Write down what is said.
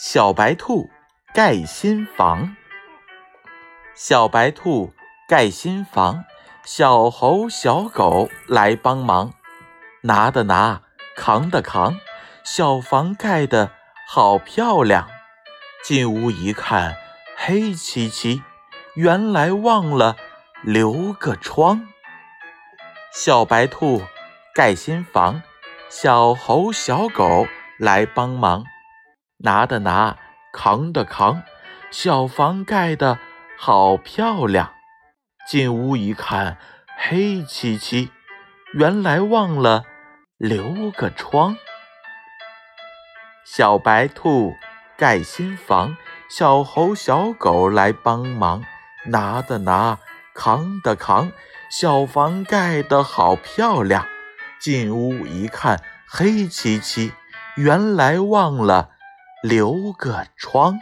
小白兔盖新房，小白兔盖新房，小猴小狗来帮忙，拿的拿，扛的扛，小房盖的好漂亮。进屋一看，黑漆漆，原来忘了留个窗。小白兔盖新房，小猴小狗来帮忙。拿的拿，扛的扛，小房盖的好漂亮。进屋一看，黑漆漆，原来忘了留个窗。小白兔盖新房，小猴小狗来帮忙。拿的拿，扛的扛，小房盖的好漂亮。进屋一看，黑漆漆，原来忘了。留个窗。